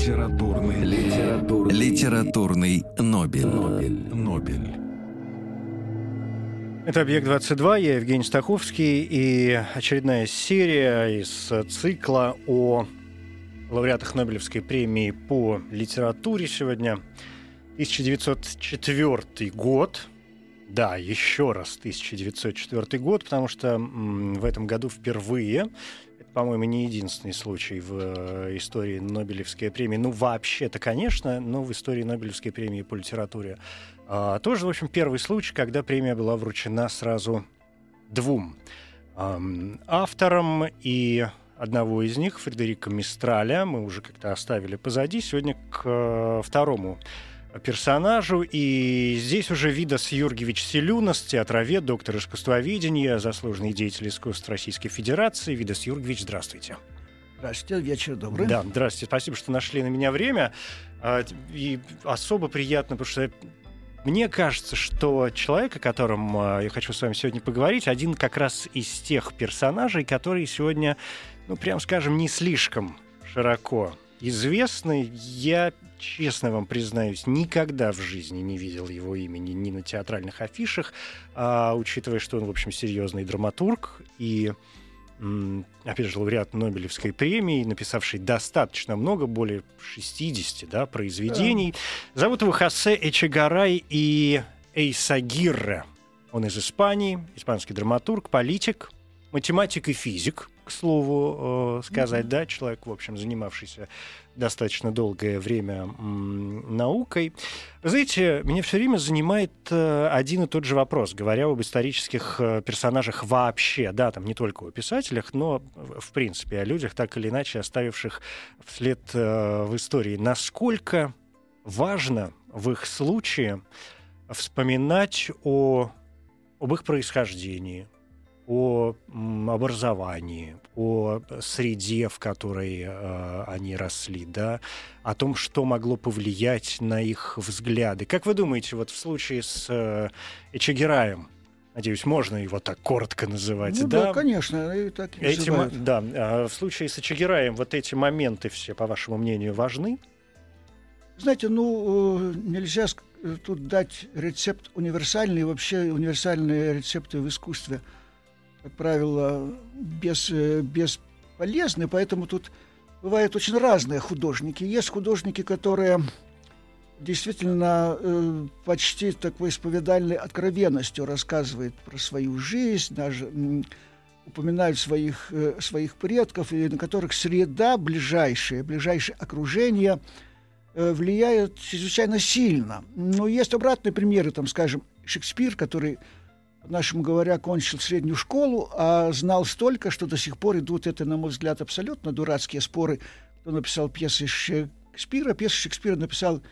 Литературный, Литературный, Литературный Нобель. Нобель. Нобель. Это «Объект-22», я Евгений Стаховский, и очередная серия из цикла о лауреатах Нобелевской премии по литературе сегодня. 1904 год. Да, еще раз 1904 год, потому что в этом году впервые, по-моему, не единственный случай в э, истории Нобелевской премии, ну, вообще-то, конечно, но в истории Нобелевской премии по литературе. А, тоже, в общем, первый случай, когда премия была вручена сразу двум ам, авторам, и одного из них, Фредерика Мистраля, мы уже как-то оставили позади, сегодня к э, второму персонажу. И здесь уже Видас Юргевич Селюнас, театровед, доктор искусствоведения, заслуженный деятель искусств Российской Федерации. Видас Юргевич, здравствуйте. Здравствуйте, вечер добрый. Да, здравствуйте. Спасибо, что нашли на меня время. А, И особо приятно, потому что мне кажется, что человек, о котором а, я хочу с вами сегодня поговорить, один как раз из тех персонажей, которые сегодня, ну, прям скажем, не слишком широко известны. Я, честно вам признаюсь, никогда в жизни не видел его имени ни на театральных афишах, а, учитывая, что он, в общем, серьезный драматург и опять же, лауреат Нобелевской премии, написавший достаточно много, более 60 да, произведений. Зовут его Хосе Эчегарай и Эйсагирре. Он из Испании, испанский драматург, политик, математик и физик, к слову э, сказать, да, человек, в общем, занимавшийся достаточно долгое время наукой. Вы знаете, меня все время занимает э, один и тот же вопрос, говоря об исторических э, персонажах вообще, да, там не только о писателях, но в принципе о людях, так или иначе оставивших вслед в истории. Насколько важно в их случае вспоминать о, об их происхождении, о образовании, о среде, в которой э, они росли, да, о том, что могло повлиять на их взгляды. Как вы думаете, вот в случае с э, Эчегираем, надеюсь, можно его так коротко называть, Ну да? да, конечно, и так и Эти, называют. да, а в случае с Эчегираем вот эти моменты все, по вашему мнению, важны? Знаете, ну, э, нельзя э, тут дать рецепт универсальный, вообще универсальные рецепты в искусстве, как правило, без, э, бесполезны, поэтому тут бывают очень разные художники. Есть художники, которые действительно э, почти такой исповедальной откровенностью рассказывают про свою жизнь, даже упоминают своих, э, своих предков, и на которых среда ближайшая, ближайшее окружение э, влияет чрезвычайно сильно. Но есть обратные примеры, там, скажем, Шекспир, который, по-нашему говоря, кончил среднюю школу, а знал столько, что до сих пор идут, это, на мой взгляд, абсолютно дурацкие споры, кто написал пьесы Шекспира. Пьесы Шекспира написал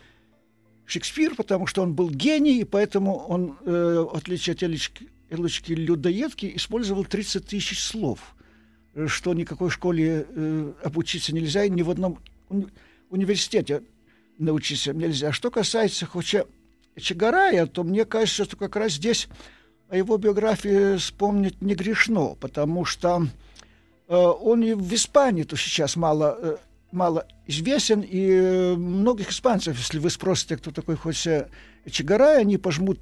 Шекспир, потому что он был гений, и поэтому он, э, в отличие от Элочки, Элочки Людоедки, использовал 30 тысяч слов, э, что никакой школе э, обучиться нельзя, и ни в одном уни- университете научиться нельзя. Что касается Хоча Чагарая, то мне кажется, что как раз здесь о его биографии вспомнить не грешно, потому что э, он и в Испании то сейчас мало, э, мало известен, и многих испанцев, если вы спросите, кто такой Хосе Чагарай, они пожмут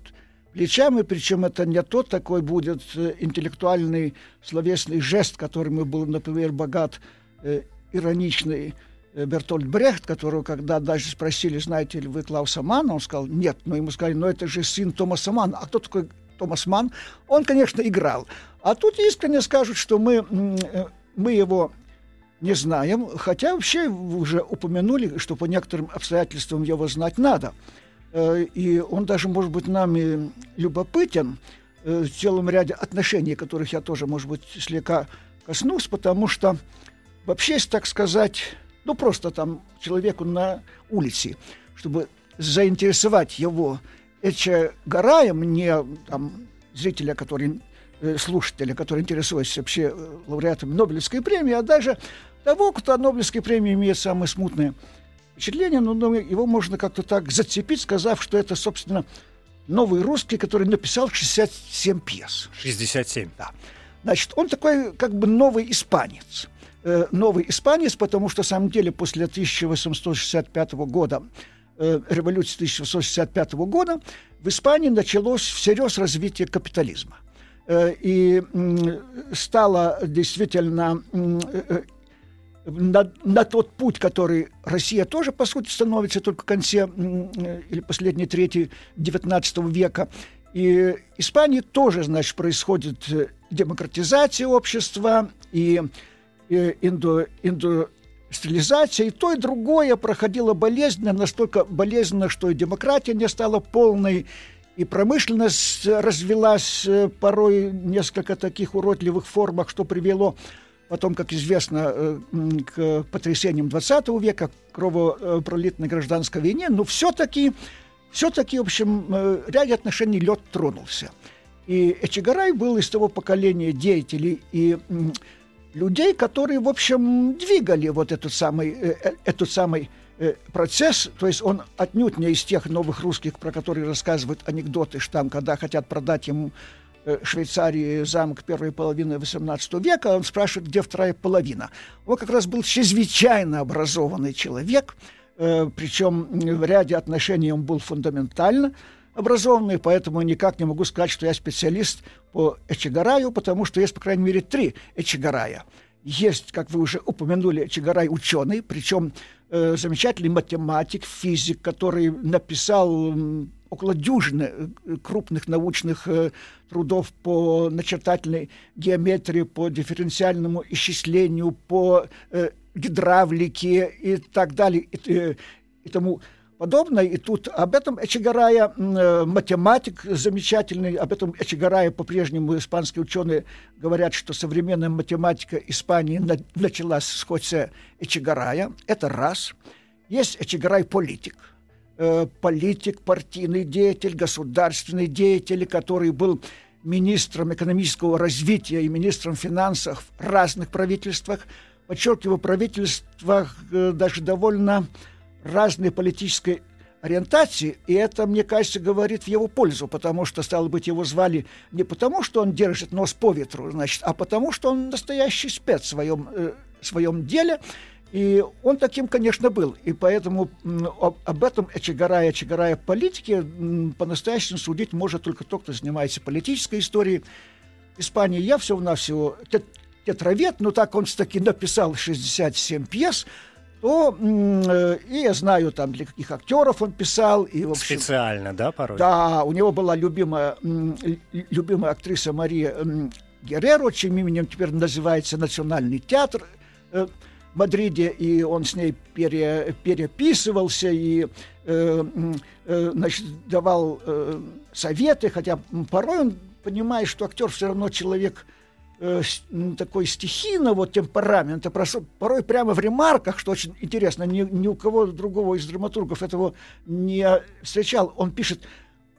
плечами, причем это не тот такой будет э, интеллектуальный словесный жест, которым был, например, богат, э, ироничный э, Бертольд Брехт, которого, когда даже спросили, знаете ли вы Клауса Манна, он сказал, нет, но ему сказали, ну это же сын Томаса Манна. А кто такой Томас Ман? Он, конечно, играл. А тут искренне скажут, что мы, э, мы его не знаем, хотя вообще уже упомянули, что по некоторым обстоятельствам его знать надо. Э, И он даже, может быть, нами любопытен э, в целом ряде отношений, которых я тоже, может быть, слегка коснусь, потому что вообще, так сказать, ну просто там человеку на улице, чтобы заинтересовать его Эчегараем, не там, зрителя, который э, слушателя, который интересуется вообще э, лауреатом Нобелевской премии, а даже того, кто о Нобелевской премии имеет самые смутные впечатления, но, но его можно как-то так зацепить, сказав, что это, собственно, новый русский, который написал 67 пьес. 67. Да. Значит, он такой как бы новый испанец. Э, новый испанец, потому что, на самом деле, после 1865 года э, революции 1865 года в Испании началось всерьез развитие капитализма. Э, и стало действительно на, на тот путь, который Россия тоже, по сути, становится только в конце или последней трети XIX века. И Испании тоже, значит, происходит демократизация общества и, и инду, индустриализация. И то, и другое проходило болезненно, настолько болезненно, что и демократия не стала полной, и промышленность развелась э, порой в несколько таких уродливых формах, что привело потом, как известно, э, к потрясениям XX века, к кровопролитной гражданской войне, но все-таки, все-таки, в общем, э, ряде отношений лед тронулся. И Эчигарай был из того поколения деятелей и людей, которые, в общем, двигали вот этот самый, э, этот самый процесс, то есть он отнюдь не из тех новых русских, про которые рассказывают анекдоты, что там, когда хотят продать ему Э, Швейцарии замок первой половины XVIII века, он спрашивает, где вторая половина. Он как раз был чрезвычайно образованный человек, э, причем в ряде отношений он был фундаментально образованный, поэтому никак не могу сказать, что я специалист по Эчегараю, потому что есть, по крайней мере, три Эчегарая. Есть, как вы уже упомянули, Эчегарай ученый, причем э, замечательный математик, физик, который написал около дюжины э, крупных научных э, трудов по начертательной геометрии, по дифференциальному исчислению, по э, гидравлике и так далее и, и тому подобное. И тут об этом Эчегарая, математик замечательный, об этом Эчегарая по-прежнему испанские ученые говорят, что современная математика Испании началась с Хосе Эчегарая. Это раз. Есть Эчегарай политик – Э, политик, партийный деятель, государственный деятель, который был министром экономического развития и министром финансов в разных правительствах. Подчеркиваю, правительствах э, даже довольно разной политической ориентации, и это, мне кажется, говорит в его пользу, потому что, стало быть, его звали не потому, что он держит нос по ветру, значит, а потому, что он настоящий спец в своем, э, своем деле, и он таким, конечно, был. И поэтому об этом Эчегарая, Эчегарая политики по-настоящему судить может только тот, кто занимается политической историей Испании. Я всего-навсего тетравет, но так он таки написал 67 пьес, то э, и я знаю там для каких актеров он писал и в общем, специально, да, порой. Да, у него была любимая любимая актриса Мария Герреро, чьим именем теперь называется Национальный театр. Э, Мадриде, и он с ней пере, переписывался и э, э, значит, давал э, советы, хотя порой он понимает, что актер все равно человек э, такой стихийного темперамента, порой прямо в ремарках, что очень интересно, ни, ни у кого другого из драматургов этого не встречал, он пишет,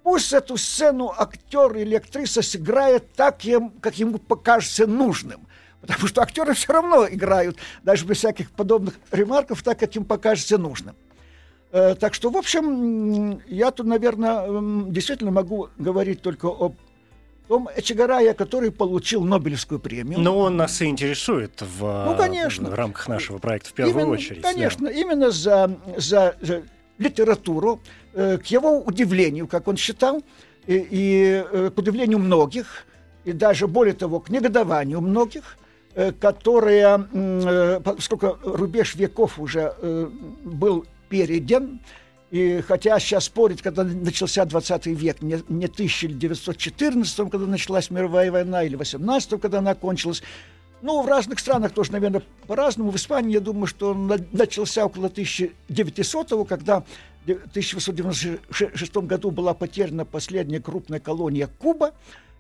пусть эту сцену актер или актриса сыграет так, как ему покажется нужным. Потому что актеры все равно играют, даже без всяких подобных ремарков, так, как им покажется нужным. Э, так что, в общем, я тут, наверное, действительно могу говорить только о том Эчегарая, который получил Нобелевскую премию. Но он нас и интересует в, ну, конечно. в рамках нашего проекта в первую именно, очередь. Конечно, да. именно за, за, за литературу, э, к его удивлению, как он считал, и, и э, к удивлению многих, и даже более того, к негодованию многих – Э, которая, э, поскольку рубеж веков уже был перейден, и хотя сейчас спорить, когда начался 20 век, не, не 1914, когда началась мировая война, или 18 когда она кончилась, ну, в разных странах тоже, наверное, по-разному. В Испании, я думаю, что он начался около 1900 когда в 1896 году была потеряна последняя крупная колония Куба,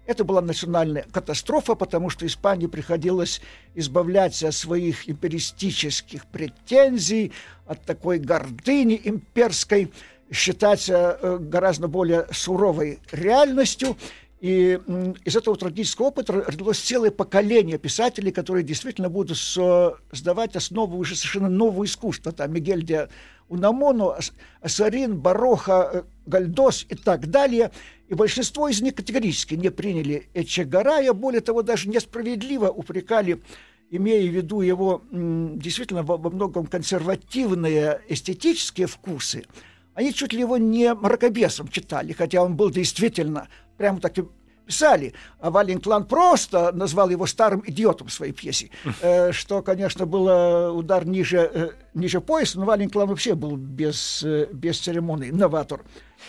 Это была национальная катастрофа, потому что Испании приходилось избавляться от своих империалистических претензий, от такой гордыни имперской, считаться э, гораздо более суровой реальностью. И из этого трагического опыта родилось целое поколение писателей, которые действительно будут создавать основу уже совершенно нового искусства. Там Мигель де Унамону, Асарин, Бароха, э, Гальдос и так далее. И большинство из них категорически не приняли Эчегарая. Более того, даже несправедливо упрекали имея в виду его действительно во многом консервативные эстетические вкусы, они чуть ли его не мракобесом читали, хотя он был действительно прямо таким писали, а Валин Клан просто назвал его старым идиотом в своей пьесе, э, что, конечно, было удар ниже, э, ниже пояса, но Валин Клан вообще был без, э, без церемоний, новатор.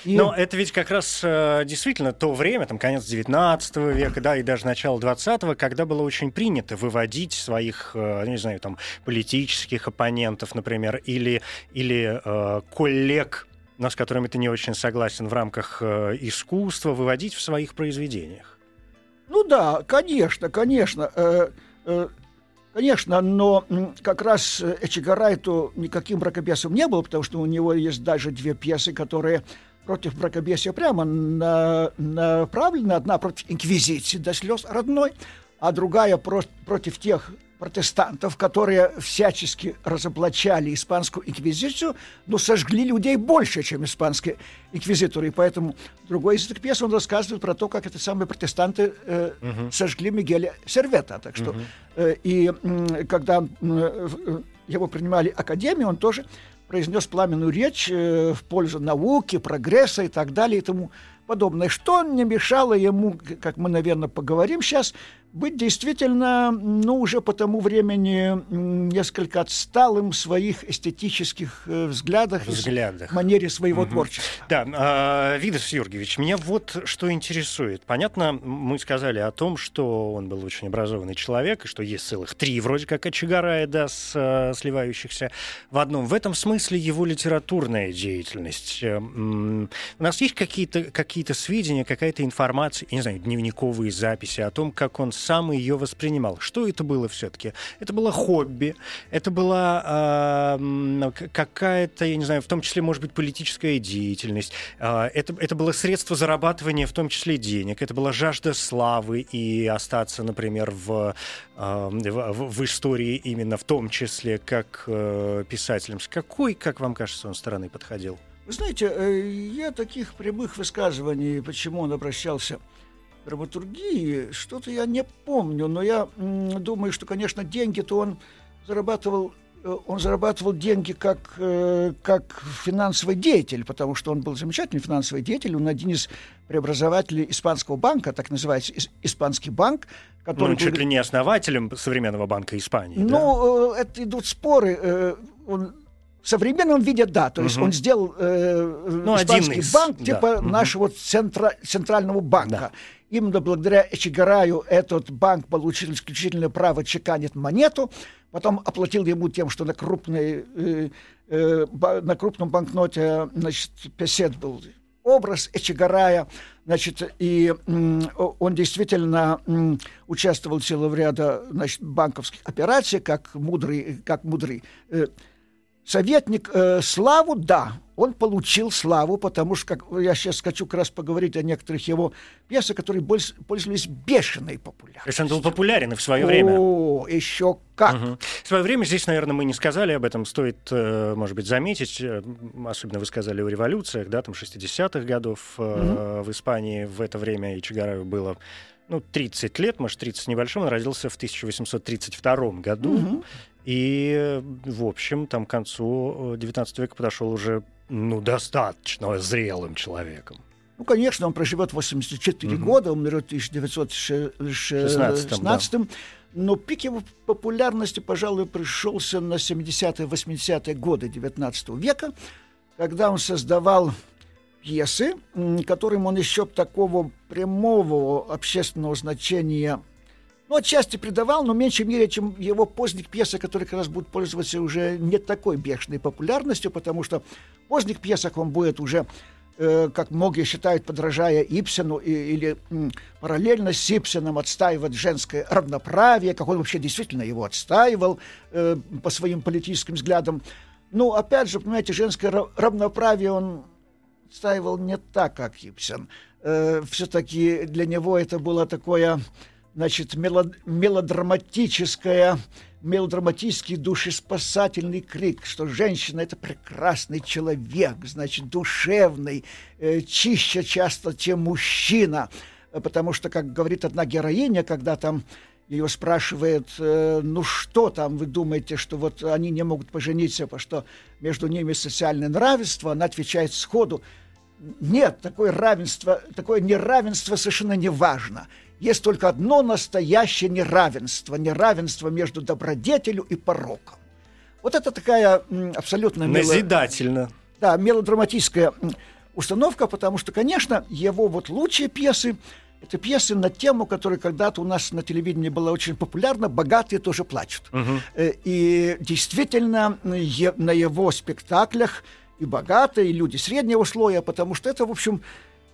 И... Но это ведь как раз действительно то время, там конец 19 века, да, и даже начало 20-го, когда было очень принято выводить своих, не знаю, там, политических оппонентов, например, или, или э, коллег но с которыми ты не очень согласен в рамках э, искусства, выводить в своих произведениях. Ну да, конечно, конечно. Э, э, конечно, но как раз Эчигарайту никаким бракобесом не был, потому что у него есть даже две пьесы, которые против бракобесия прямо на, направлены. Одна против инквизиции до слез родной, а другая про, против тех протестантов, которые всячески разоблачали испанскую инквизицию, но сожгли людей больше, чем испанские инквизиторы. И поэтому другой из этих пьес он рассказывает про то, как эти самые протестанты э, угу. сожгли Мигеля Сервета. Так что, угу. э, и э, когда э, его принимали академию, он тоже произнес пламенную речь э, в пользу науки, прогресса и так далее и тому подобное. Что не мешало ему, как мы, наверное, поговорим сейчас, быть действительно, ну, уже по тому времени несколько отсталым в своих эстетических э, взглядах, взглядах. манере своего угу. творчества. Да, э, Видос Юрьевич, меня вот что интересует. Понятно, мы сказали о том, что он был очень образованный человек, и что есть целых три вроде как Очагарая, да, с, э, сливающихся в одном. В этом смысле его литературная деятельность. Э, у нас есть какие-то какие сведения, какая-то информация, я не знаю, дневниковые записи о том, как он сам ее воспринимал. Что это было все-таки? Это было хобби, это была э, какая-то, я не знаю, в том числе, может быть, политическая деятельность, э, это, это было средство зарабатывания, в том числе денег, это была жажда славы и остаться, например, в, э, в, в истории именно в том числе как э, писателем. С какой, как вам кажется, он стороны подходил? Вы знаете, э, я таких прямых высказываний, почему он обращался драматургии, что-то я не помню, но я думаю, что, конечно, деньги-то он зарабатывал э, он зарабатывал деньги как, э, как финансовый деятель, потому что он был замечательный финансовый деятель, он один из преобразователей Испанского банка, так называется Испанский банк, который... Ну, чуть ли не основателем современного банка Испании. Ну, да? это идут споры. Он в современном виде, да, то есть угу. он сделал э, ну, испанский из, банк типа да. нашего центра, центрального банка. Да. Именно благодаря Эчигараю этот банк получил исключительное право чеканить монету, потом оплатил ему тем, что на, крупной, э, э, на крупном банкноте значит, песет был образ Эчигарая, значит, и он действительно участвовал в целом ряда значит, банковских операций, как мудрый, как мудрый э, Советник э, славу, да, он получил славу, потому что, как я сейчас хочу как раз поговорить о некоторых его пьесах, которые пользовались бешеной популярностью. То он был популярен и в свое время. О, еще как. Угу. В свое время здесь, наверное, мы не сказали об этом, стоит, э, может быть, заметить, э, особенно вы сказали о революциях, да, там 60-х годов угу. в Испании в это время и Чигараеву было ну, 30 лет, может, 30 с небольшим, он родился в 1832 году. Угу. И, в общем, там к концу XIX э, века подошел уже, ну, достаточно зрелым человеком. Ну, конечно, он проживет 84 угу. года, умрет в 1916. Да. Но пик его популярности, пожалуй, пришелся на 70-е, 80-е годы XIX века, когда он создавал пьесы, которым он еще такого прямого общественного значения ну, отчасти придавал, но меньше мере, чем его поздних пьесах, которые как раз будут пользоваться уже не такой бешеной популярностью, потому что в поздних пьесах он будет уже э, как многие считают, подражая Ипсену и, или м, параллельно с Ипсеном отстаивать женское равноправие, как он вообще действительно его отстаивал э, по своим политическим взглядам. Ну, опять же, понимаете, женское равноправие он отстаивал не так, как Ипсен. Э, все-таки для него это было такое, значит, мелодраматическое мелодраматический душеспасательный крик, что женщина – это прекрасный человек, значит, душевный, э, чище часто, чем мужчина. Потому что, как говорит одна героиня, когда там ее спрашивает, э, ну что там, вы думаете, что вот они не могут пожениться, потому что между ними социальное равенство, она отвечает сходу, нет, такое равенство, такое неравенство совершенно не важно – есть только одно настоящее неравенство, неравенство между добродетелью и пороком. Вот это такая абсолютно... Назидательно. Мело... Да, мелодраматическая установка, потому что, конечно, его вот лучшие пьесы это пьесы на тему, которая когда-то у нас на телевидении была очень популярна «Богатые тоже плачут». Угу. И действительно на его спектаклях и богатые, и люди среднего слоя, потому что это, в общем,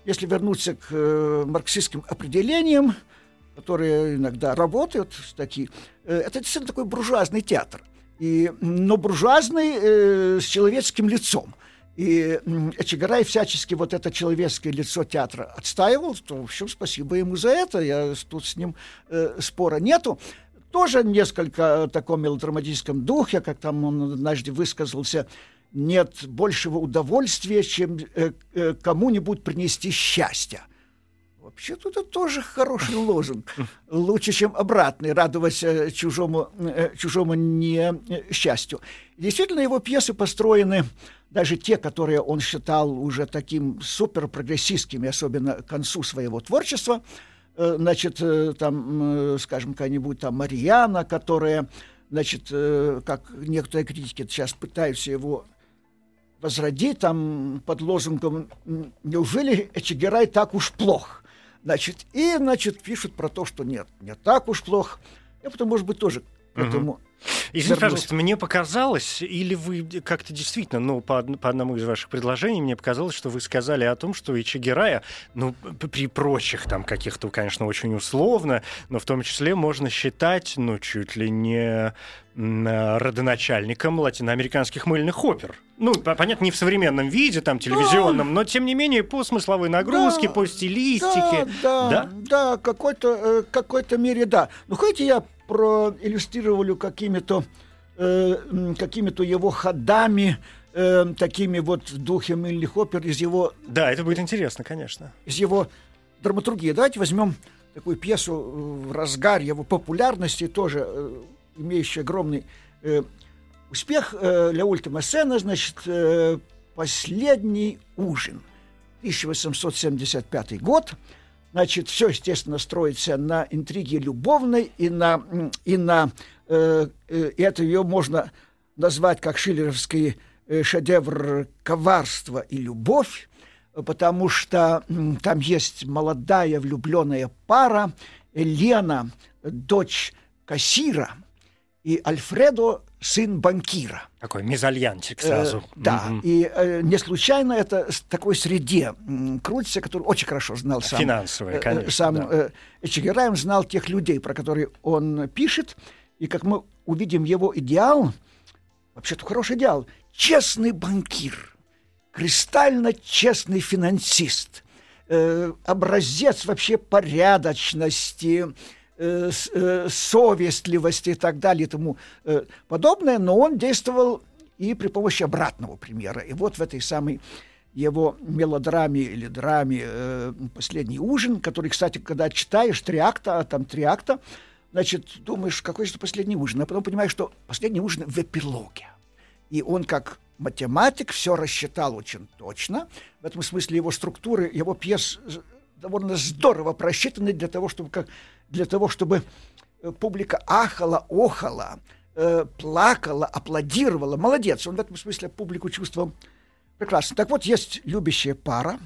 если вернуться к э, марксистским определениям, которые иногда работают, такие, э, это действительно такой буржуазный театр. И, но буржуазный э, с человеческим лицом. И Эчегарай всячески вот это человеческое лицо театра отстаивал, то, в общем, спасибо ему за это, я тут с ним э, спора нету. Тоже несколько в таком мелодраматическом духе, как там он однажды высказался, нет большего удовольствия, чем э, э, кому-нибудь принести счастье. Вообще-то это тоже хороший лозунг. Лучше, чем обратный, радовать э, чужому, э, чужому несчастью. Действительно, его пьесы построены, даже те, которые он считал уже таким суперпрогрессистскими, особенно к концу своего творчества, значит, там, скажем, какая-нибудь там Марьяна, которая, значит, как некоторые критики сейчас пытаются его возродить там под лозунгом «Неужели Эчегерай так уж плох?» Значит, и, значит, пишут про то, что нет, не так уж плох. Я потом, может быть, тоже к этому Извините, пожалуйста, мне показалось, или вы как-то действительно, ну, по, по одному из ваших предложений, мне показалось, что вы сказали о том, что Ичигирая, ну, при прочих там каких-то, конечно, очень условно, но в том числе можно считать, ну, чуть ли не родоначальником латиноамериканских мыльных опер. Ну, понятно, не в современном виде, там, телевизионном, да. но, тем не менее, по смысловой нагрузке, да, по стилистике. Да, да, да, да какой-то, э, какой-то мере, да. Ну, хотите, я проиллюстрировали какими-то э, какими-то его ходами, э, такими вот в духе мыльных опер из его... Да, это будет интересно, конечно. Из его драматургии. Давайте возьмем такую пьесу в разгар его популярности, тоже э, имеющую огромный э, успех. Э, для Ультима Сена, значит, э, «Последний ужин». 1875 год. Значит, все, естественно, строится на интриге любовной и на, и на э, э, это ее можно назвать как шиллеровский э, шедевр коварства и любовь, потому что э, там есть молодая влюбленная пара, Елена, дочь кассира, и Альфредо сын банкира. Такой мезальянчик сразу. Э, да, угу. и э, не случайно это в такой среде крутится, который очень хорошо знал сам. Финансовая, э, конечно. Сам да. э, Эчегерай, знал тех людей, про которые он пишет, и как мы увидим его идеал, вообще-то хороший идеал, честный банкир, кристально честный финансист, э, образец вообще порядочности, э, э, совестливости и так далее и тому э, подобное, но он действовал и при помощи обратного примера. И вот в этой самой его мелодраме или драме «Последний ужин», который, кстати, когда читаешь три акта, а там три акта, значит, думаешь, какой же последний ужин, а потом понимаешь, что последний ужин в эпилоге. И он как математик все рассчитал очень точно. В этом смысле его структуры, его пьес довольно здорово просчитаны для того, чтобы, как, для того, чтобы э, публика ахала, охала, э, плакала, аплодировала. Молодец, он в этом смысле публику чувствовал прекрасно. Так вот, есть любящая пара,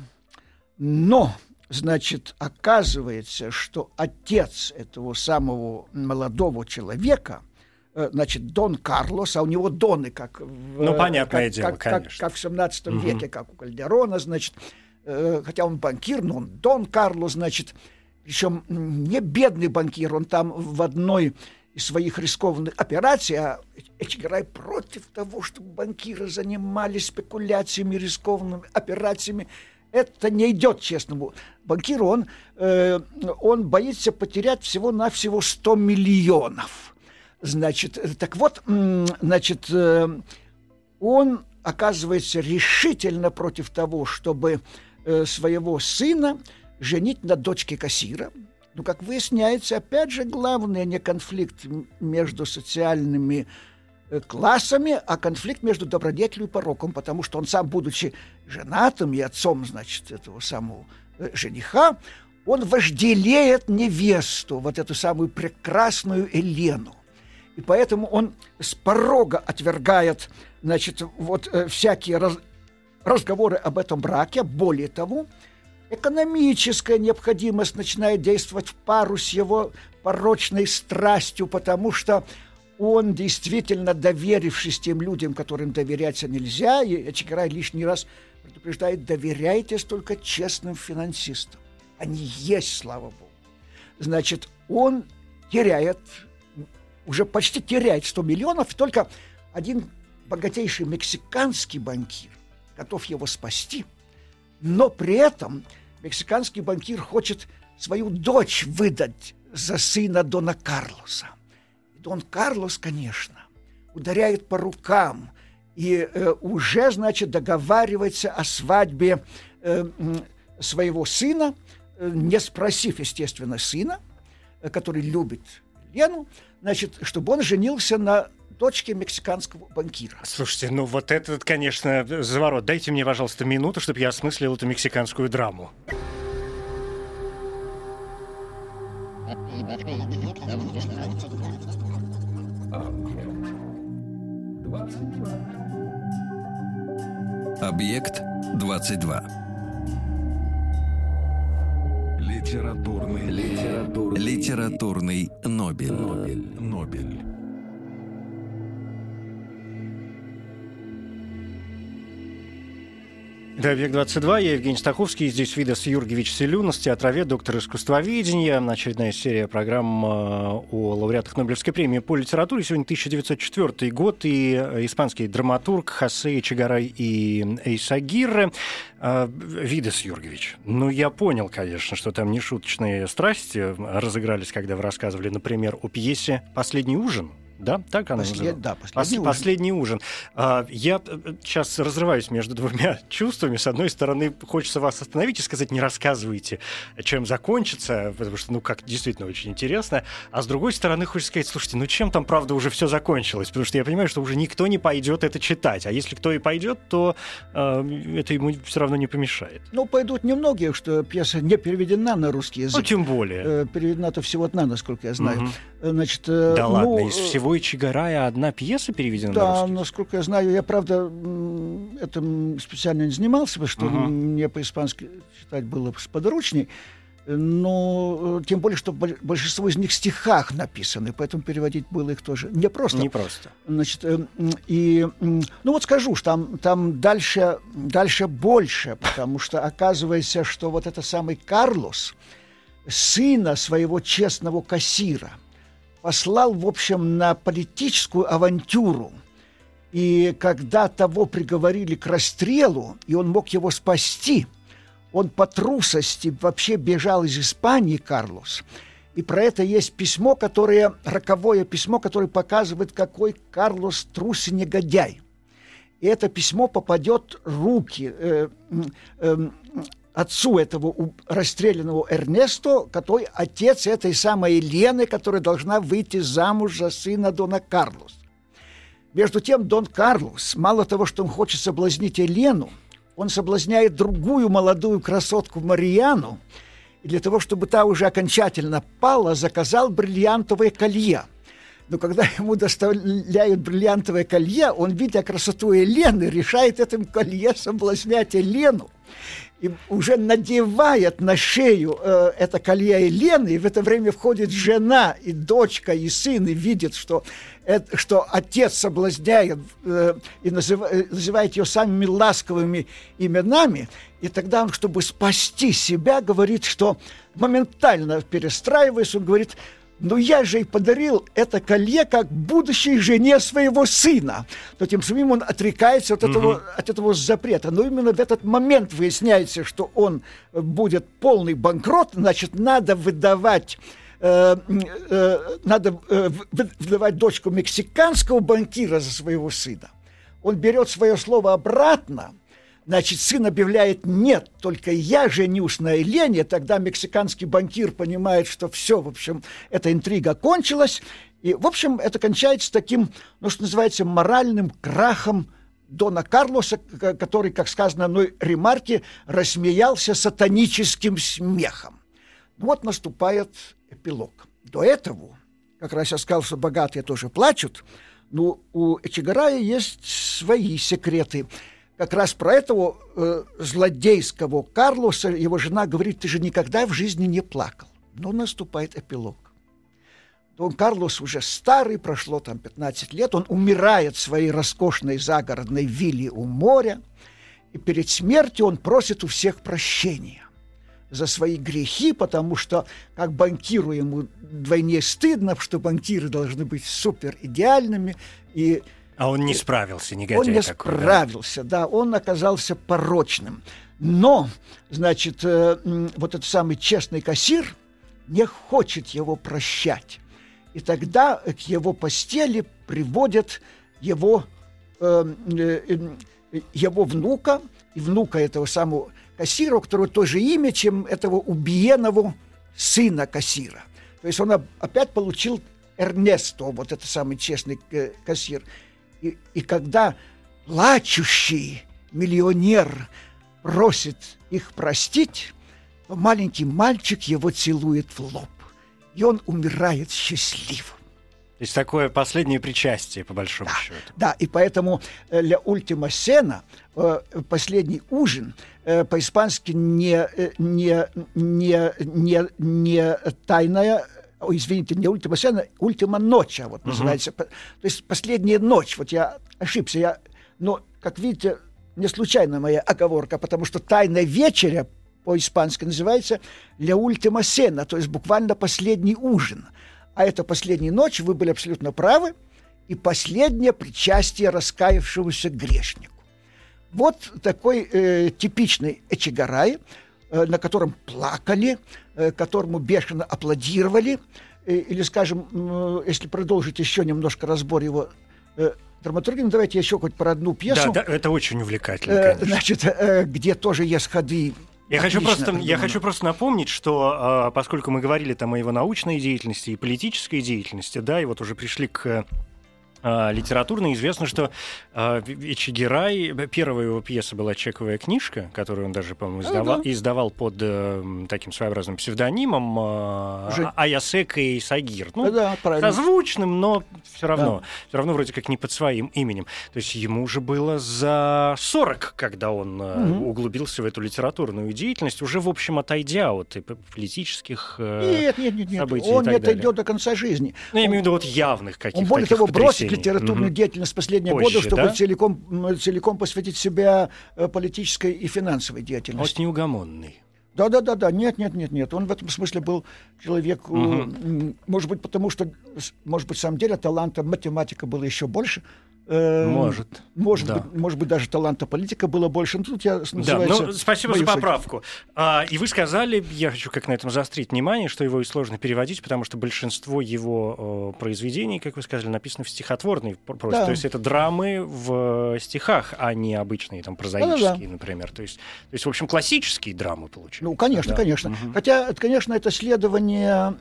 но, значит, оказывается, что отец этого самого молодого человека – э, значит, Дон Карлос, а у него Доны, как, ну, понятное как, дело, как, конечно. как, как в 17 угу. веке, как у Кальдерона, значит, э, хотя он банкир, но он Дон Карлос, значит, причем не бедный банкир, он там в одной из своих рискованных операций, а Эчеграй против того, чтобы банкиры занимались спекуляциями, рискованными операциями. Это не идет честному банкиру. Он, э, он боится потерять всего-навсего 100 миллионов. Значит, э, так вот, значит, э, он оказывается решительно против того, чтобы э, своего сына женить на дочке кассира. Ну, как выясняется, опять же, главное не конфликт между социальными э, классами, а конфликт между добродетелью и пороком, потому что он сам, будучи женатым и отцом, значит, этого самого э, жениха, он вожделеет невесту, вот эту самую прекрасную Елену. И поэтому он с порога отвергает, значит, вот всякие раз, разговоры об этом браке. Более того, экономическая необходимость начинает действовать в пару с его порочной страстью, потому что он действительно, доверившись тем людям, которым доверяться нельзя, и Чекарай лишний раз предупреждает, доверяйтесь только честным финансистам. Они есть, слава Богу. Значит, он теряет, уже почти теряет 100 миллионов, и только один богатейший мексиканский банкир готов его спасти, но при этом мексиканский банкир хочет свою дочь выдать за сына Дона Карлоса. И Дон Карлос, конечно, ударяет по рукам и э, уже, значит, договаривается о свадьбе э, своего сына, э, не спросив, естественно, сына, э, который любит Лену, значит, чтобы он женился на дочке мексиканского банкира. Слушайте, ну вот этот, конечно, заворот. Дайте мне, пожалуйста, минуту, чтобы я осмыслил эту мексиканскую драму. Объект 22. Литературный, литературный, литературный Нобель. Нобель. Нобель. Да, «Век-22», я Евгений Стаховский, здесь Видас Юргевич Селюнас, театровед, доктор искусствоведения. Очередная серия программ э, о лауреатах Нобелевской премии по литературе. Сегодня 1904 год, и испанский драматург Хосе Чигарай и Эйсагир. Э, Видас Юргевич, ну я понял, конечно, что там нешуточные страсти разыгрались, когда вы рассказывали, например, о пьесе «Последний ужин», да? Так она Послед... Да, последний Пос... ужин. Последний ужин. А, я сейчас э, разрываюсь между двумя чувствами. С одной стороны, хочется вас остановить и сказать, не рассказывайте, чем закончится, потому что, ну, как действительно очень интересно. А с другой стороны, хочется сказать, слушайте, ну чем там, правда, уже все закончилось? Потому что я понимаю, что уже никто не пойдет это читать. А если кто и пойдет, то э, это ему все равно не помешает. Ну, пойдут немногие, что пьеса не переведена на русский язык. Ну, тем более. Э, переведена-то всего одна, насколько я знаю. Угу. Значит, э, да ну, ладно, из всего всего Ичигарая одна пьеса переведена да, на русский? насколько я знаю. Я, правда, этим специально не занимался, потому что uh-huh. мне по-испански читать было сподручней. Но тем более, что большинство из них в стихах написаны, поэтому переводить было их тоже непросто. Непросто. Значит, э, и, ну вот скажу, что там, там дальше, дальше больше, потому что оказывается, что вот это самый Карлос, сына своего честного кассира – послал, в общем, на политическую авантюру. И когда того приговорили к расстрелу, и он мог его спасти, он по трусости вообще бежал из Испании, Карлос. И про это есть письмо, которое, роковое письмо, которое показывает, какой Карлос трус и негодяй. И это письмо попадет в руки э, э, отцу этого расстрелянного Эрнесто, который отец этой самой Лены, которая должна выйти замуж за сына Дона Карлоса. Между тем Дон Карлос, мало того, что он хочет соблазнить Елену, он соблазняет другую молодую красотку Мариану, и для того, чтобы та уже окончательно пала, заказал бриллиантовое колье. Но когда ему доставляют бриллиантовое колье, он, видя красоту Елены, решает этим колье соблазнять Елену – и уже надевает на шею э, это колье Елены, и в это время входит жена, и дочка, и сын, и видит, что, это, что отец соблазняет э, и э, называет ее самыми ласковыми именами, и тогда он, чтобы спасти себя, говорит, что моментально перестраиваясь, он говорит, но я же и подарил это колье как будущей жене своего сына. То тем самым он отрекается от этого, угу. от этого запрета. Но именно в этот момент выясняется, что он будет полный банкрот, значит, надо выдавать э, э, надо э, выдавать дочку мексиканского банкира за своего сына. Он берет свое слово обратно, Значит, сын объявляет «нет, только я женюсь на Елене». Тогда мексиканский банкир понимает, что все, в общем, эта интрига кончилась. И, в общем, это кончается таким, ну, что называется, моральным крахом Дона Карлоса, который, как сказано в одной ремарке, рассмеялся сатаническим смехом. Вот наступает эпилог. До этого, как раз я сказал, что богатые тоже плачут, но у Эчегарая есть свои секреты – как раз про этого э, злодейского Карлоса его жена говорит, ты же никогда в жизни не плакал. Но наступает эпилог. Дон Карлос уже старый, прошло там 15 лет, он умирает в своей роскошной загородной вилле у моря, и перед смертью он просит у всех прощения за свои грехи, потому что как банкиру ему вдвойне стыдно, что банкиры должны быть супер идеальными, и а он не справился, негодяй Он не такой, справился, да? да, он оказался порочным. Но, значит, э, вот этот самый честный кассир не хочет его прощать. И тогда к его постели приводят его, э, э, э, его внука, и внука этого самого кассира, у которого то же имя, чем этого убиенного сына кассира. То есть он опять получил Эрнесто, вот этот самый честный э, кассир. И, и когда плачущий миллионер просит их простить, то маленький мальчик его целует в лоб. И он умирает счастливым. То есть такое последнее причастие, по большому да, счету. Да, и поэтому э, «Ля ультима сена», э, последний ужин, э, по-испански не, не, не, не, не тайная Ой, извините, не ультима сена, ультима ночь, вот uh-huh. называется. То есть последняя ночь. Вот я ошибся. Я, но, как видите, не случайно моя оговорка, потому что тайная вечеря по-испански называется «ля ультима сена», то есть буквально последний ужин. А это последняя ночь, вы были абсолютно правы, и последнее причастие раскаявшегося грешнику. Вот такой э, типичный Эчегарай – Э, на котором плакали, э, которому бешено аплодировали, э, или, скажем, если продолжить еще немножко разбор его драматургии, ну, давайте еще хоть про одну пьесу. Да, да это очень увлекательно, конечно. Значит, где тоже есть ходы я хочу, просто, я хочу просто напомнить, что а, поскольку мы говорили там о его научной деятельности и политической деятельности, да, и вот уже пришли к литературно известно, что э, Эчигирай, первая его пьеса была «Чековая книжка», которую он даже, по-моему, издавал, uh-huh. издавал под э, таким своеобразным псевдонимом э, Уже... Аясека и Сагир. Ну, да, созвучным, но все равно. Да. Все равно вроде как не под своим именем. То есть ему уже было за 40, когда он uh-huh. углубился в эту литературную деятельность, уже, в общем, отойдя от политических э, нет, нет, нет, нет. событий Он не отойдет до конца жизни. Ну, я имею в виду вот явных каких-то Он, более того, бросит литературную угу. деятельность последние Позже, годы, чтобы да? целиком, целиком посвятить себя э, политической и финансовой деятельности. Вот неугомонный. Да, да, да, да, нет, нет, нет, нет. Он в этом смысле был человек, угу. может быть, потому что, может быть, в самом деле таланта математика было еще больше, Эм, может. Может, да. быть, может быть, даже таланта политика было больше. Ну, тут я, да, ну, спасибо за поправку. А, и вы сказали, я хочу как на этом заострить внимание, что его и сложно переводить, потому что большинство его о, произведений, как вы сказали, написано в стихотворной прозе. Да. То есть это драмы в стихах, а не обычные там прозаические, да, да, да. например. То есть, то есть, в общем, классические драмы получились. Ну, конечно, да. конечно. Угу. Хотя, конечно, это следование,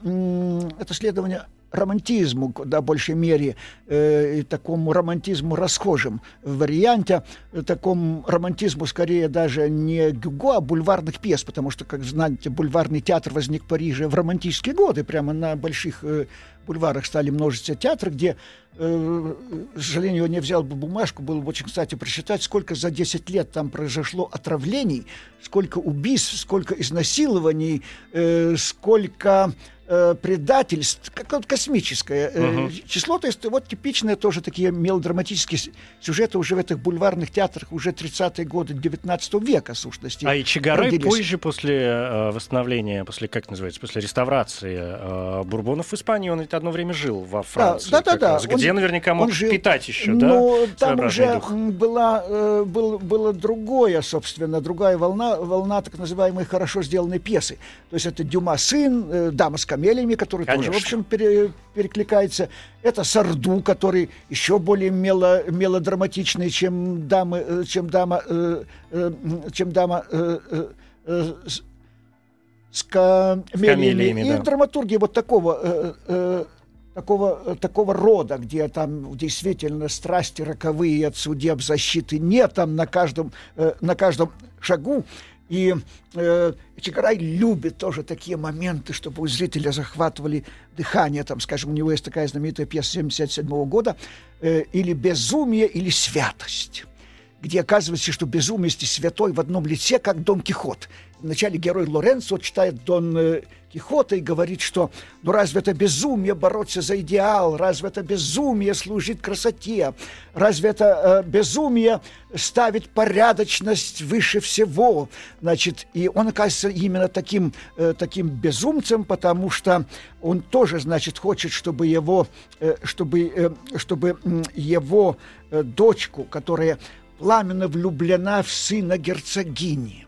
это следование романтизму, куда большей мере, э, такому романтизму расхожим варианте, э, такому романтизму скорее даже не Гюго, а бульварных пьес, потому что, как знаете, бульварный театр возник в Париже в романтические годы, прямо на больших э, бульварах стали множиться театры, где, э, к сожалению, я не взял бы бумажку, было бы очень, кстати, просчитать, сколько за 10 лет там произошло отравлений, сколько убийств, сколько изнасилований, э, сколько э, предательств, как вот космическое э, угу. число. То есть вот типичные тоже такие мелодраматические сюжеты уже в этих бульварных театрах уже 30-е годы 19 века, в сущности. А и Чигарай позже, после э, восстановления, после, как называется, после реставрации э, Бурбонов в Испании, он ведь одно время жил во Франции. Да, да, да. Раз, да. Где он, наверняка мог жил, питать еще, да? Ну, там уже дух. была, э, был, было другое, собственно, другая волна, волна так называемой хорошо сделанной пьесы. То есть это Дюма сын, э, дама с камелями, который Конечно. тоже, в общем, пере, перекликается. Это Сарду, который еще более мело, мелодраматичный, чем дама, э, чем дама, э, э, чем дама э, э, э с камелиями. И да. драматургия вот такого э, э, такого, такого рода, где там действительно страсти роковые от судеб защиты нет там на каждом, э, на каждом шагу. И э, Чикарай любит тоже такие моменты, чтобы у зрителя захватывали дыхание. Там, скажем, у него есть такая знаменитая пьеса 77 года э, или «Безумие», или «Святость», где оказывается, что безумие и святой в одном лице, как Дон Кихот. Вначале герой Лоренцо читает Дон э, Кихота и говорит, что ну разве это безумие бороться за идеал, разве это безумие служить красоте, разве это э, безумие ставить порядочность выше всего, значит, и он оказывается именно таким, э, таким безумцем, потому что он тоже, значит, хочет, чтобы его, э, чтобы, э, чтобы его э, дочку, которая пламенно влюблена в сына герцогини,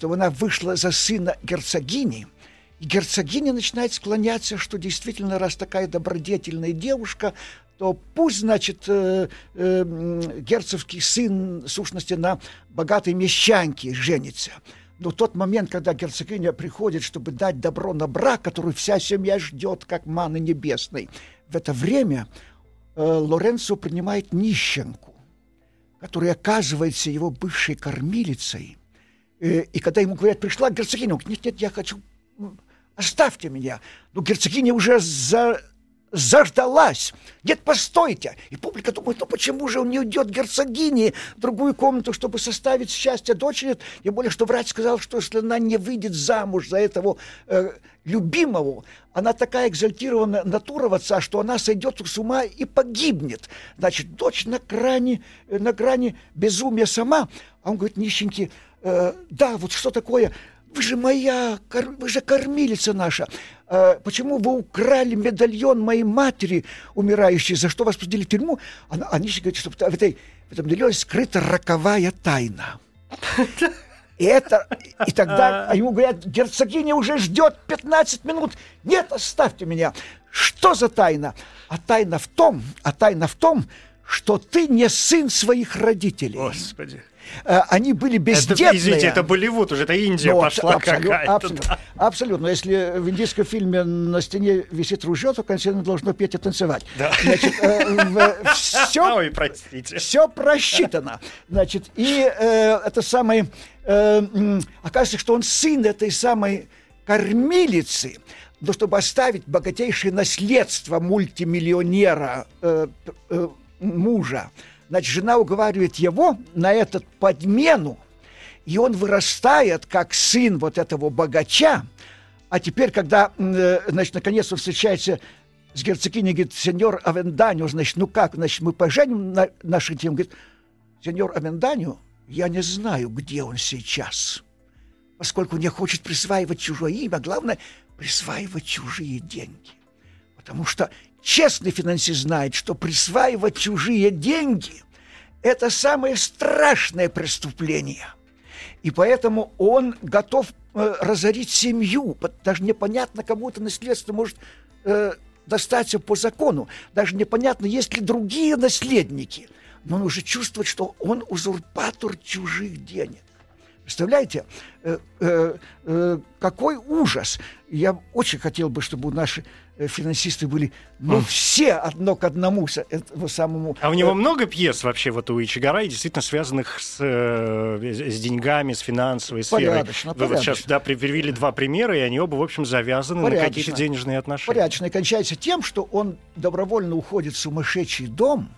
чтобы она вышла за сына герцогини – и герцогиня начинает склоняться, что действительно, раз такая добродетельная девушка, то пусть, значит, э, э, герцогский сын, в сущности, на богатой мещанке женится. Но тот момент, когда герцогиня приходит, чтобы дать добро на брак, который вся семья ждет, как маны небесной, в это время э, Лоренцо принимает нищенку, которая оказывается его бывшей кормилицей. Э, и когда ему говорят, пришла герцогиня, он говорит, нет, нет, я хочу Оставьте меня. Ну, герцогиня уже за... заждалась. Нет, постойте. И публика думает, ну почему же он не уйдет герцогине в другую комнату, чтобы составить счастье дочери? Тем более, что врач сказал, что если она не выйдет замуж за этого э, любимого, она такая экзальтированная натура в отца, что она сойдет с ума и погибнет. Значит, дочь на грани, э, на грани безумия сама. А он говорит, нищенький, э, да, вот что такое вы же моя, вы же кормилица наша. А почему вы украли медальон моей матери, умирающей, за что вас посадили в тюрьму? Она, они же говорят, что в, этой, в этом медальоне скрыта роковая тайна. И это, и тогда а ему говорят, герцогиня уже ждет 15 минут. Нет, оставьте меня. Что за тайна? А тайна в том, а тайна в том, что ты не сын своих родителей. Господи. Э, они были бездетные. Это, извините, это Болливуд уже, это Индия Но, пошла абсолют, какая-то. Абсолютно, абсолютно. Если в индийском фильме на стене висит ружье, то, конечно, танцевать петь и танцевать. Да. Значит, э, все, Ой, простите. все просчитано. Значит, и э, это самое... Э, оказывается, что он сын этой самой кормилицы, но чтобы оставить богатейшее наследство мультимиллионера э, э, мужа, Значит, жена уговаривает его на этот подмену, и он вырастает как сын вот этого богача. А теперь, когда, э, значит, наконец он встречается с герцогиней, говорит, сеньор Авенданио, значит, ну как, значит, мы поженим на наших? Он говорит, сеньор Авенданио, я не знаю, где он сейчас, поскольку не хочет присваивать чужое имя, главное, присваивать чужие деньги. Потому что честный финансист знает, что присваивать чужие деньги – это самое страшное преступление. И поэтому он готов э, разорить семью. Даже непонятно, кому это наследство может э, достаться по закону. Даже непонятно, есть ли другие наследники. Но он уже чувствует, что он узурпатор чужих денег. Представляете, э, э, э, какой ужас! Я очень хотел бы, чтобы наши финансисты были, ну, все одно к одному с этому самому... А у него много пьес вообще вот у Ичигара, действительно связанных с, э, с деньгами, с финансовой сферой? Порядочно, Вы вот сейчас да, привели два примера, и они оба, в общем, завязаны порядочно. на какие-то денежные отношения. Порядочно. И кончается тем, что он добровольно уходит в сумасшедший дом,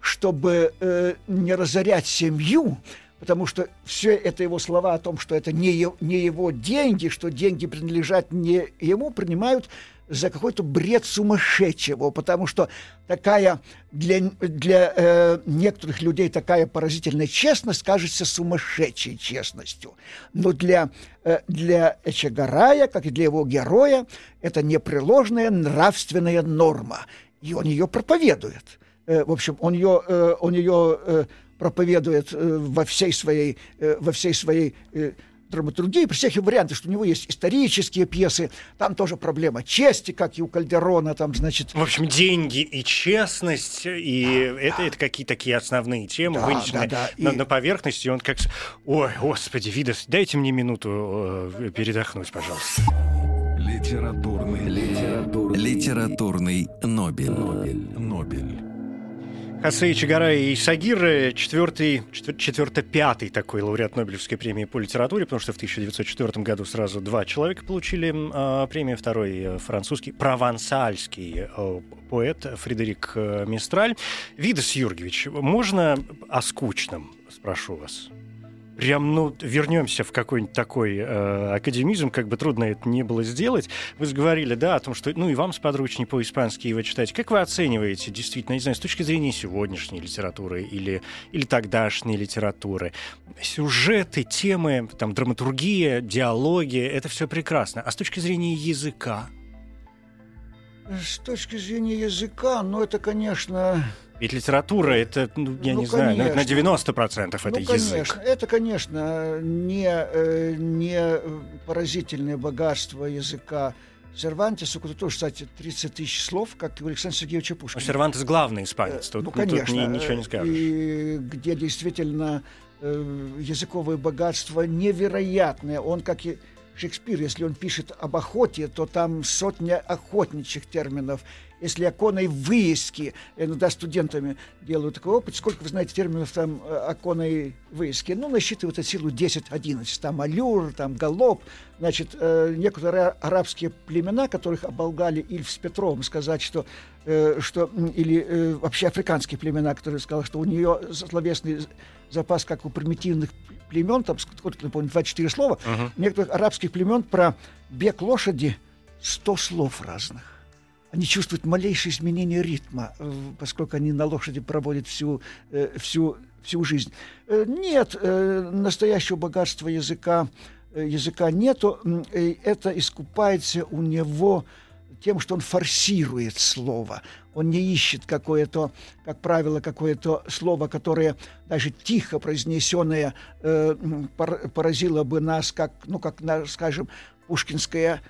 чтобы э, не разорять семью, потому что все это его слова о том, что это не, не его деньги, что деньги принадлежат не ему, принимают за какой-то бред сумасшедшего, потому что такая для, для э, некоторых людей такая поразительная честность кажется сумасшедшей честностью. Но для, э, для Эчегарая, как и для его героя, это непреложная нравственная норма. И он ее проповедует. Э, в общем, он ее, э, он ее э, проповедует э, во всей своей, э, во всей своей э, драматургии, при всех вариантах, что у него есть исторические пьесы, там тоже проблема чести, как и у Кальдерона, там, значит... В общем, деньги и честность, и да, это, да. это какие такие основные темы, да, вынесены да, да. На, и... на поверхности, и он как... Ой, господи, Видос, дайте мне минуту э, передохнуть, пожалуйста. Литературный, литературный, литературный Нобель. Нобель. Нобель. Хасей Чигара и Сагир, четвертый, четверто-пятый такой лауреат Нобелевской премии по литературе, потому что в 1904 году сразу два человека получили э, премию. Второй э, французский, провансальский э, поэт Фредерик э, Мистраль. Видас Юргевич, можно о скучном, спрошу вас? Прям, ну, вернемся в какой-нибудь такой э, академизм, как бы трудно это не было сделать. Вы говорили, да, о том, что, ну, и вам сподручнее по-испански его читать. Как вы оцениваете, действительно, не знаю, с точки зрения сегодняшней литературы или, или тогдашней литературы, сюжеты, темы, там, драматургия, диалоги, это все прекрасно. А с точки зрения языка? С точки зрения языка, ну, это, конечно, ведь литература это, ну, я ну, не конечно. знаю, на 90% это ну, язык. Конечно. Это, конечно, не, э, не поразительное богатство языка. Сервантес, у которого, кстати, 30 тысяч слов, как и у Александра Сергеевича Пушкина. Ну, Сервантес главный испанец, тут, ну, конечно, тут ничего не скажешь. И где действительно э, языковое богатство невероятное. Он, как и Шекспир, если он пишет об охоте, то там сотня охотничьих терминов если оконной выиски, иногда студентами делают такой опыт, сколько, вы знаете, терминов там э, оконной выиски? Ну, насчитывают от силу 10-11. Там алюр, там галоп. Значит, э, некоторые арабские племена, которых оболгали Ильф с Петровым, сказать, что, э, что или э, вообще африканские племена, которые сказали, что у нее словесный запас, как у примитивных племен, там, сколько, не помню, 24 слова, uh-huh. некоторых арабских племен про бег лошади 100 слов разных они чувствуют малейшее изменение ритма, э, поскольку они на лошади проводят всю, э, всю, всю жизнь. Э, нет настоящего богатства языка, языка нету. Это искупается у него тем, что он форсирует слово. Он не ищет какое-то, как правило, какое-то слово, которое даже тихо произнесенное поразило бы нас, как, ну, как, скажем, пушкинская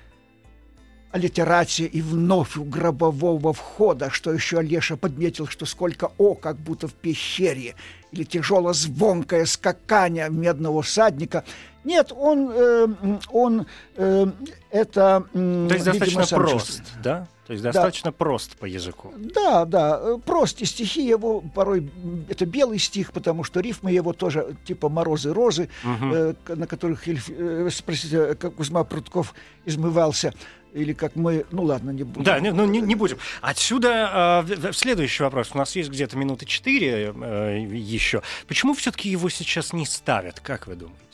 аллитерация и вновь у гробового входа, что еще Олеша подметил, что сколько о, как будто в пещере, или тяжело звонкое скакание медного всадника. Нет, он, э, он э, это... Э, То есть достаточно прост, да? То есть достаточно да. прост по языку. Да, да, прост. И стихи его порой... Это белый стих, потому что рифмы его тоже типа «Морозы-розы», угу. э, на которых, э, спросите, как Кузьма Прутков измывался или как мы, ну ладно, не будем. Да, не, ну не, не будем. Отсюда э, следующий вопрос. У нас есть где-то минуты четыре э, еще. Почему все-таки его сейчас не ставят, как вы думаете?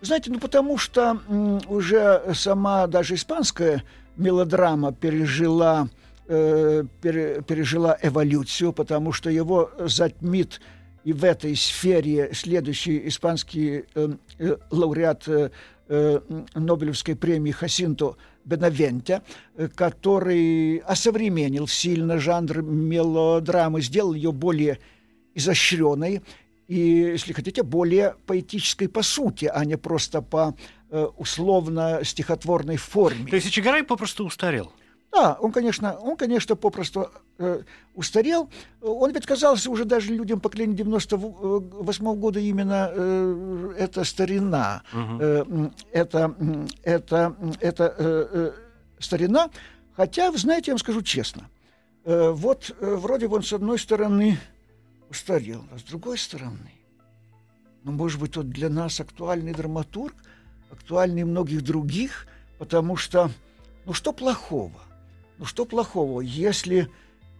Знаете, ну потому что м, уже сама даже испанская мелодрама пережила, э, пере, пережила эволюцию, потому что его затмит и в этой сфере следующий испанский э, э, лауреат э, э Нобелевской премии Хасинто Бенавенте, э, который осовременил сильно жанр мелодрамы, сделал ее более изощренной и, если хотите, более поэтической по сути, а не просто по э, условно-стихотворной форме. То есть Чигарай попросту устарел? Да, он, конечно, он, конечно, попросту э, устарел. Он ведь казался уже даже людям поколения 98 -го года именно э, это старина. Угу. Э, это, это, это э, э, старина, Хотя, вы знаете, я вам скажу честно, э, вот э, вроде он с одной стороны устарел, а с другой стороны, ну, может быть, вот для нас актуальный драматург, актуальный многих других, потому что, ну, что плохого? Ну, что плохого, если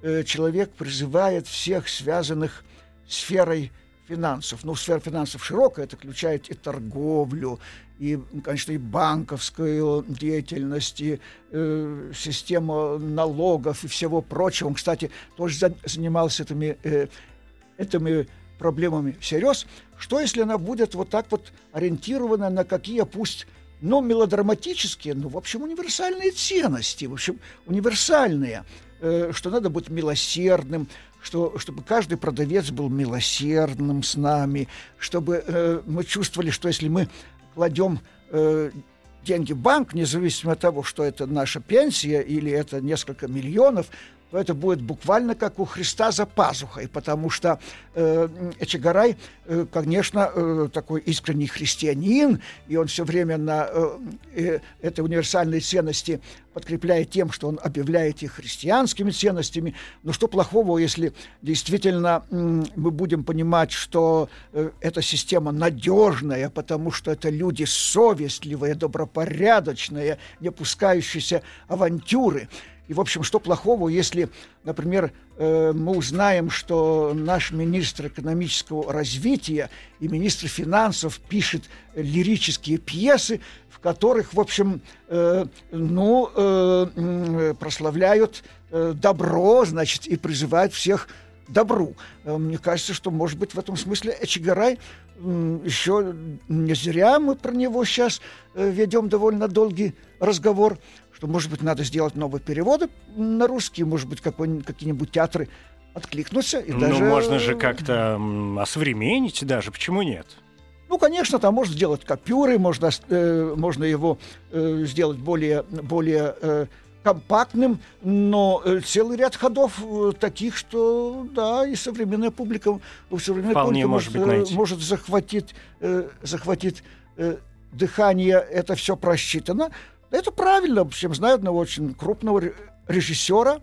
э, человек призывает всех связанных сферой финансов. Ну, сфера финансов широкая, это включает и торговлю, и, конечно, и банковскую деятельность, и э, систему налогов и всего прочего. Он, кстати, тоже за, занимался этими, э, этими проблемами всерьез. Что, если она будет вот так вот ориентирована на какие, пусть ну, мелодраматические, ну, в общем, универсальные ценности, в общем, универсальные, э, что надо быть милосердным, что, чтобы каждый продавец был милосердным с нами, чтобы э, мы чувствовали, что если мы кладем э, деньги в банк, независимо от того, что это наша пенсия или это несколько миллионов, то это будет буквально как у Христа за пазухой, потому что э, Эчегарай, э, конечно, э, такой искренний христианин, и он все время на э, э, этой универсальной ценности подкрепляет тем, что он объявляет их христианскими ценностями. Но что плохого, если действительно э, мы будем понимать, что э, эта система надежная, потому что это люди совестливые, добропорядочные, не пускающиеся авантюры. И, в общем, что плохого, если, например, э, мы узнаем, что наш министр экономического развития и министр финансов пишет лирические пьесы, в которых, в общем, э, ну, э, прославляют добро, значит, и призывают всех добру. Мне кажется, что, может быть, в этом смысле Эчигарай еще не зря мы про него сейчас ведем довольно долгий разговор что, может быть, надо сделать новые переводы на русский, может быть, какие-нибудь театры откликнутся. И ну, даже... можно же как-то осовременить даже, почему нет? Ну, конечно, там можно сделать копюры, можно, э, можно его э, сделать более, более э, компактным, но э, целый ряд ходов э, таких, что, да, и современная публика, современная Вполне публика может, может, быть, э, может захватить, э, захватить э, дыхание, это все просчитано. Это правильно. В общем, знаю одного очень крупного режиссера,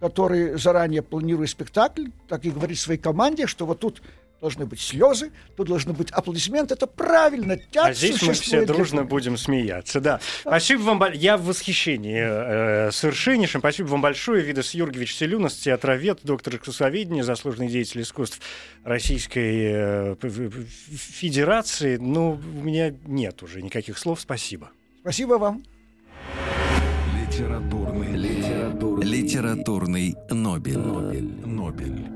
который заранее планирует спектакль, так и говорит своей команде, что вот тут должны быть слезы, тут должны быть аплодисменты. Это правильно. Театр а здесь мы все дружно будем смеяться. Да. Спасибо вам. Я в восхищении э, совершеннейшем. Спасибо вам большое. Видас Юргевич Селюнас, театровед, доктор искусствоведения, заслуженный деятель искусств Российской э, Федерации. Ну, у меня нет уже никаких слов. Спасибо. Спасибо вам. Литературный, литературный, литературный Нобель. Нобель. Нобель.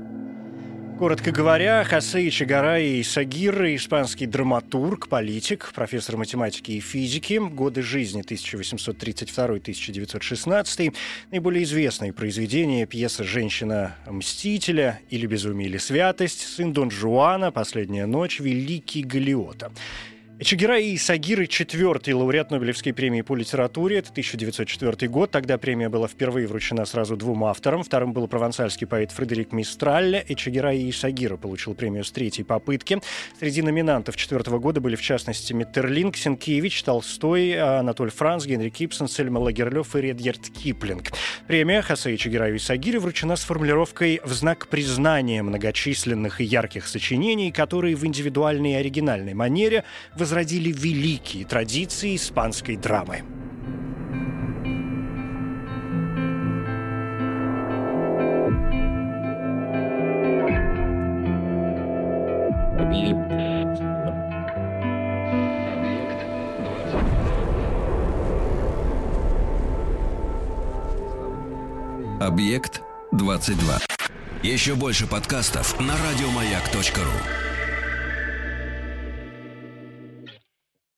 Коротко говоря, Хосе Ичигарай Сагир, испанский драматург, политик, профессор математики и физики, годы жизни 1832-1916, наиболее известные произведения пьеса «Женщина-мстителя» или «Безумие или святость», «Сын Дон Жуана», «Последняя ночь», «Великий Галиота». Эчегира и Сагиры четвертый лауреат Нобелевской премии по литературе. Это 1904 год. Тогда премия была впервые вручена сразу двум авторам. Вторым был провансальский поэт Фредерик Мистраль. Эчегира и Сагира получил премию с третьей попытки. Среди номинантов четвертого года были, в частности, Миттерлинг, Сенкевич, Толстой, Анатоль Франц, Генри Кипсон, Сельма Лагерлёв и Редьярд Киплинг. Премия Хосе Эчегира и Сагире вручена с формулировкой в знак признания многочисленных и ярких сочинений, которые в индивидуальной и оригинальной манере возродили великие традиции испанской драмы. Объект 22. Еще больше подкастов на радиомаяк.ру.